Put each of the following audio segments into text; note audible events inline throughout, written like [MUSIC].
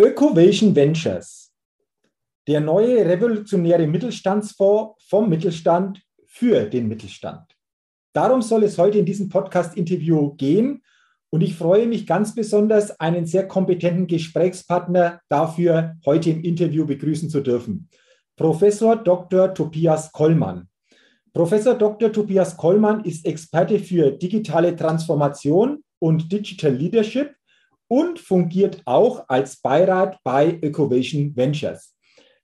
Ökovation Ventures, der neue revolutionäre Mittelstandsfonds vom Mittelstand für den Mittelstand. Darum soll es heute in diesem Podcast-Interview gehen. Und ich freue mich ganz besonders, einen sehr kompetenten Gesprächspartner dafür heute im Interview begrüßen zu dürfen. Professor Dr. Tobias Kollmann. Professor Dr. Tobias Kollmann ist Experte für digitale Transformation und Digital Leadership und fungiert auch als Beirat bei Ecovation Ventures.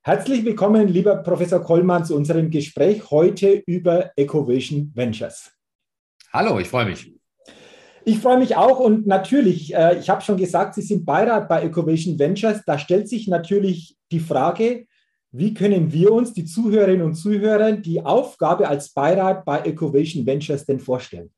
Herzlich willkommen, lieber Professor Kollmann, zu unserem Gespräch heute über Ecovation Ventures. Hallo, ich freue mich. Ich freue mich auch und natürlich, äh, ich habe schon gesagt, Sie sind Beirat bei Ecovation Ventures. Da stellt sich natürlich die Frage, wie können wir uns, die Zuhörerinnen und Zuhörer, die Aufgabe als Beirat bei Ecovation Ventures denn vorstellen?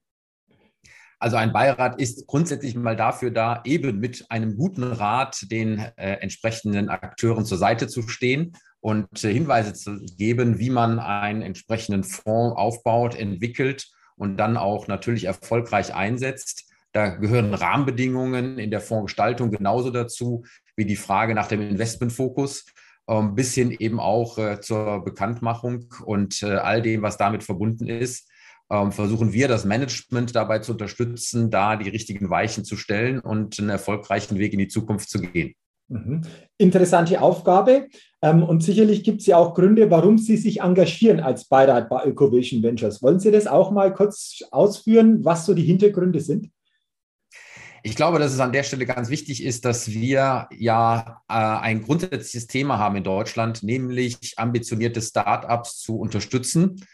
Also ein Beirat ist grundsätzlich mal dafür da, eben mit einem guten Rat den äh, entsprechenden Akteuren zur Seite zu stehen und äh, Hinweise zu geben, wie man einen entsprechenden Fonds aufbaut, entwickelt und dann auch natürlich erfolgreich einsetzt. Da gehören Rahmenbedingungen in der Fondsgestaltung genauso dazu wie die Frage nach dem Investmentfokus ähm, bis hin eben auch äh, zur Bekanntmachung und äh, all dem, was damit verbunden ist. Ähm, versuchen wir das Management dabei zu unterstützen, da die richtigen Weichen zu stellen und einen erfolgreichen Weg in die Zukunft zu gehen. Mhm. Interessante Aufgabe. Ähm, und sicherlich gibt es ja auch Gründe, warum Sie sich engagieren als Beirat bei Ökovision Ventures. Wollen Sie das auch mal kurz ausführen, was so die Hintergründe sind? Ich glaube, dass es an der Stelle ganz wichtig ist, dass wir ja äh, ein grundsätzliches Thema haben in Deutschland, nämlich ambitionierte Startups zu unterstützen.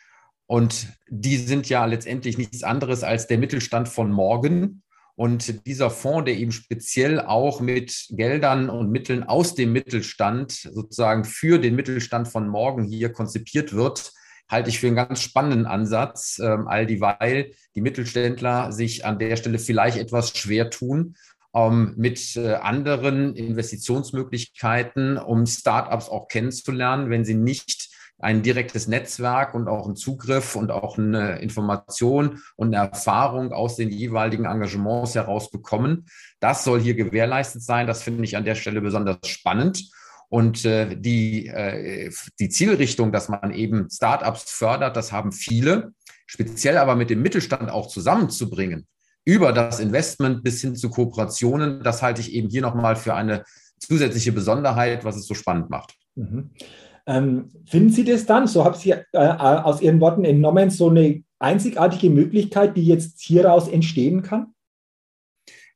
Und die sind ja letztendlich nichts anderes als der Mittelstand von morgen. Und dieser Fonds, der eben speziell auch mit Geldern und Mitteln aus dem Mittelstand sozusagen für den Mittelstand von morgen hier konzipiert wird, halte ich für einen ganz spannenden Ansatz, ähm, all dieweil die Mittelständler sich an der Stelle vielleicht etwas schwer tun, ähm, mit äh, anderen Investitionsmöglichkeiten, um Startups auch kennenzulernen, wenn sie nicht ein direktes Netzwerk und auch einen Zugriff und auch eine Information und eine Erfahrung aus den jeweiligen Engagements heraus bekommen. Das soll hier gewährleistet sein. Das finde ich an der Stelle besonders spannend. Und äh, die, äh, die Zielrichtung, dass man eben Startups fördert, das haben viele, speziell aber mit dem Mittelstand auch zusammenzubringen, über das Investment bis hin zu Kooperationen, das halte ich eben hier nochmal für eine zusätzliche Besonderheit, was es so spannend macht. Mhm. Ähm, finden Sie das dann, so habe ich äh, äh, aus Ihren Worten entnommen, so eine einzigartige Möglichkeit, die jetzt hieraus entstehen kann?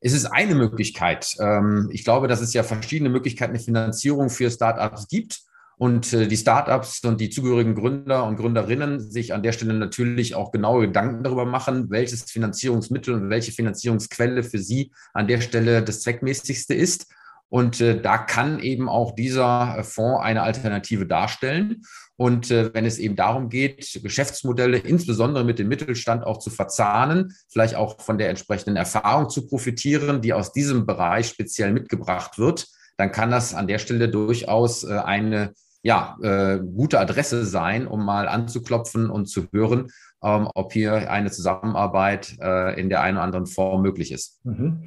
Es ist eine Möglichkeit. Ähm, ich glaube, dass es ja verschiedene Möglichkeiten der Finanzierung für Startups gibt und äh, die Startups und die zugehörigen Gründer und Gründerinnen sich an der Stelle natürlich auch genaue Gedanken darüber machen, welches Finanzierungsmittel und welche Finanzierungsquelle für sie an der Stelle das zweckmäßigste ist. Und äh, da kann eben auch dieser Fonds eine Alternative darstellen. Und äh, wenn es eben darum geht, Geschäftsmodelle insbesondere mit dem Mittelstand auch zu verzahnen, vielleicht auch von der entsprechenden Erfahrung zu profitieren, die aus diesem Bereich speziell mitgebracht wird, dann kann das an der Stelle durchaus äh, eine ja, äh, gute Adresse sein, um mal anzuklopfen und zu hören, ähm, ob hier eine Zusammenarbeit äh, in der einen oder anderen Form möglich ist. Mhm.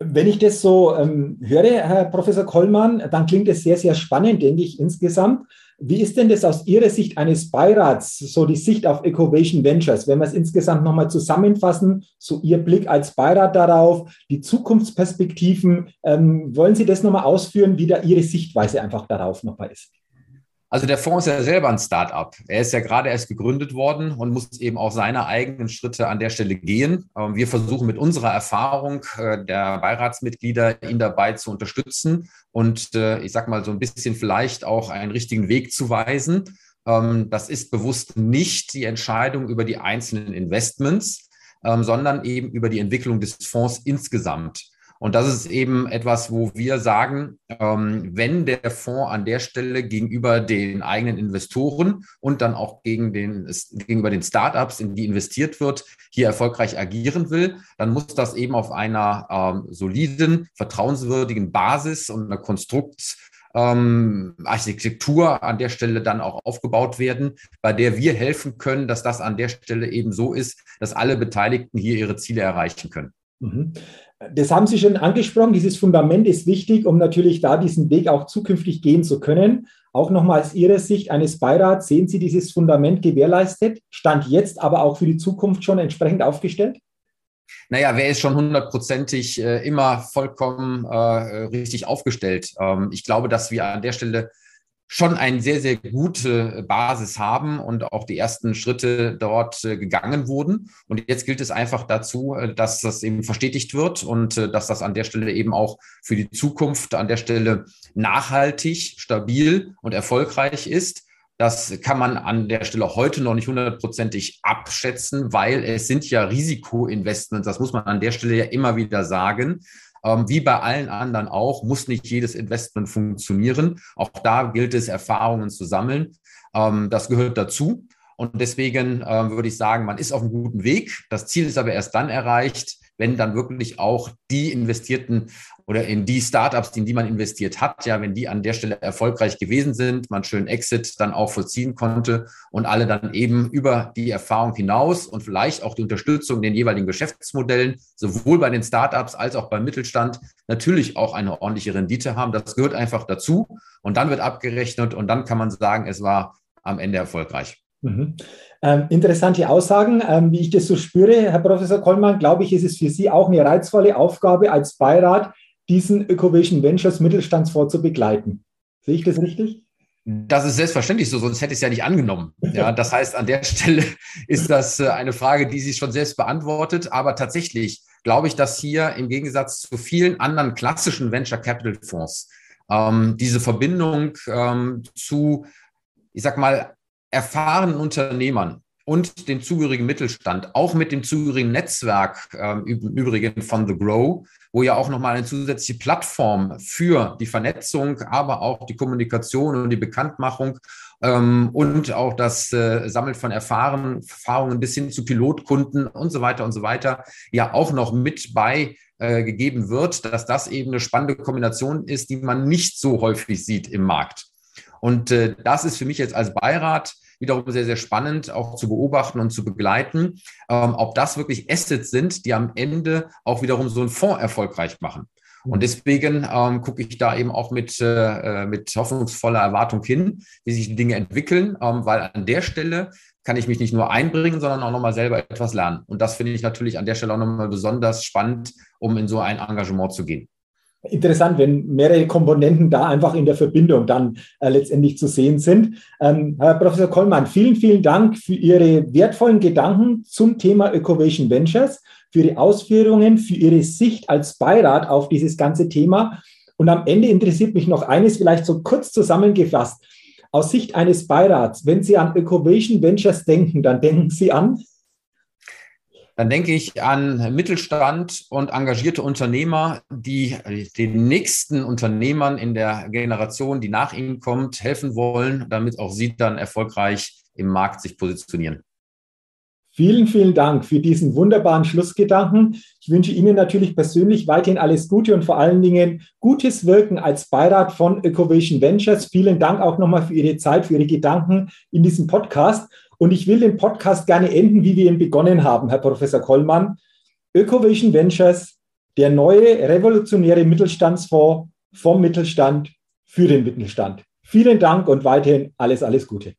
Wenn ich das so ähm, höre, Herr Professor Kollmann, dann klingt es sehr, sehr spannend, denke ich, insgesamt. Wie ist denn das aus Ihrer Sicht eines Beirats, so die Sicht auf Ecovation Ventures, wenn wir es insgesamt nochmal zusammenfassen, so Ihr Blick als Beirat darauf, die Zukunftsperspektiven, ähm, wollen Sie das nochmal ausführen, wie da Ihre Sichtweise einfach darauf nochmal ist? Also der Fonds ist ja selber ein Start-up. Er ist ja gerade erst gegründet worden und muss eben auch seine eigenen Schritte an der Stelle gehen. Ähm, wir versuchen mit unserer Erfahrung äh, der Beiratsmitglieder ihn dabei zu unterstützen und äh, ich sage mal so ein bisschen vielleicht auch einen richtigen Weg zu weisen. Ähm, das ist bewusst nicht die Entscheidung über die einzelnen Investments, ähm, sondern eben über die Entwicklung des Fonds insgesamt. Und das ist eben etwas, wo wir sagen, ähm, wenn der Fonds an der Stelle gegenüber den eigenen Investoren und dann auch gegen den, gegenüber den Startups, in die investiert wird, hier erfolgreich agieren will, dann muss das eben auf einer ähm, soliden, vertrauenswürdigen Basis und einer Konstrukt ähm, Architektur an der Stelle dann auch aufgebaut werden, bei der wir helfen können, dass das an der Stelle eben so ist, dass alle Beteiligten hier ihre Ziele erreichen können. Mhm. Das haben Sie schon angesprochen. Dieses Fundament ist wichtig, um natürlich da diesen Weg auch zukünftig gehen zu können. Auch nochmal aus Ihrer Sicht eines Beirats, sehen Sie dieses Fundament gewährleistet, stand jetzt aber auch für die Zukunft schon entsprechend aufgestellt? Naja, wer ist schon hundertprozentig äh, immer vollkommen äh, richtig aufgestellt? Ähm, ich glaube, dass wir an der Stelle schon eine sehr, sehr gute Basis haben und auch die ersten Schritte dort äh, gegangen wurden. Und jetzt gilt es einfach dazu, äh, dass das eben verstetigt wird und äh, dass das an der Stelle eben auch für die Zukunft an der Stelle nachhaltig, stabil und erfolgreich ist. Das kann man an der Stelle heute noch nicht hundertprozentig abschätzen, weil es sind ja Risikoinvestments. Das muss man an der Stelle ja immer wieder sagen. Ähm, wie bei allen anderen auch, muss nicht jedes Investment funktionieren. Auch da gilt es, Erfahrungen zu sammeln. Ähm, das gehört dazu. Und deswegen äh, würde ich sagen, man ist auf einem guten Weg. Das Ziel ist aber erst dann erreicht, wenn dann wirklich auch die investierten oder in die Startups, in die man investiert hat, ja, wenn die an der Stelle erfolgreich gewesen sind, man schön Exit dann auch vollziehen konnte und alle dann eben über die Erfahrung hinaus und vielleicht auch die Unterstützung in den jeweiligen Geschäftsmodellen, sowohl bei den Startups als auch beim Mittelstand, natürlich auch eine ordentliche Rendite haben. Das gehört einfach dazu und dann wird abgerechnet und dann kann man sagen, es war am Ende erfolgreich. Mhm. Ähm, interessante Aussagen. Ähm, wie ich das so spüre, Herr Professor Kollmann, glaube ich, ist es für Sie auch eine reizvolle Aufgabe als Beirat, diesen Ökovision Ventures Mittelstandsfonds zu begleiten. Sehe ich das richtig? Das ist selbstverständlich so, sonst hätte ich es ja nicht angenommen. Ja, [LAUGHS] das heißt, an der Stelle ist das äh, eine Frage, die sich schon selbst beantwortet. Aber tatsächlich glaube ich, dass hier im Gegensatz zu vielen anderen klassischen Venture Capital Fonds ähm, diese Verbindung ähm, zu, ich sag mal, erfahrenen Unternehmern und den zugehörigen Mittelstand, auch mit dem zugehörigen Netzwerk ähm, im Übrigen von The Grow, wo ja auch nochmal eine zusätzliche Plattform für die Vernetzung, aber auch die Kommunikation und die Bekanntmachung ähm, und auch das äh, Sammeln von Erfahren, Erfahrungen bis hin zu Pilotkunden und so weiter und so weiter ja auch noch mit bei äh, gegeben wird, dass das eben eine spannende Kombination ist, die man nicht so häufig sieht im Markt. Und äh, das ist für mich jetzt als Beirat wiederum sehr, sehr spannend auch zu beobachten und zu begleiten, ähm, ob das wirklich Assets sind, die am Ende auch wiederum so einen Fonds erfolgreich machen. Und deswegen ähm, gucke ich da eben auch mit, äh, mit hoffnungsvoller Erwartung hin, wie sich die Dinge entwickeln, ähm, weil an der Stelle kann ich mich nicht nur einbringen, sondern auch nochmal selber etwas lernen. Und das finde ich natürlich an der Stelle auch nochmal besonders spannend, um in so ein Engagement zu gehen interessant, wenn mehrere Komponenten da einfach in der Verbindung dann äh, letztendlich zu sehen sind. Ähm, Herr Professor Kollmann, vielen, vielen Dank für Ihre wertvollen Gedanken zum Thema Ökovation Ventures, für Ihre Ausführungen, für Ihre Sicht als Beirat auf dieses ganze Thema. Und am Ende interessiert mich noch eines, vielleicht so kurz zusammengefasst. Aus Sicht eines Beirats, wenn Sie an Ökovation Ventures denken, dann denken Sie an dann denke ich an Mittelstand und engagierte Unternehmer, die den nächsten Unternehmern in der Generation, die nach ihnen kommt, helfen wollen, damit auch sie dann erfolgreich im Markt sich positionieren. Vielen, vielen Dank für diesen wunderbaren Schlussgedanken. Ich wünsche Ihnen natürlich persönlich weiterhin alles Gute und vor allen Dingen gutes Wirken als Beirat von Ecovation Ventures. Vielen Dank auch nochmal für Ihre Zeit, für Ihre Gedanken in diesem Podcast. Und ich will den Podcast gerne enden, wie wir ihn begonnen haben, Herr Professor Kollmann. Ökovision Ventures, der neue revolutionäre Mittelstandsfonds vom Mittelstand für den Mittelstand. Vielen Dank und weiterhin alles, alles Gute.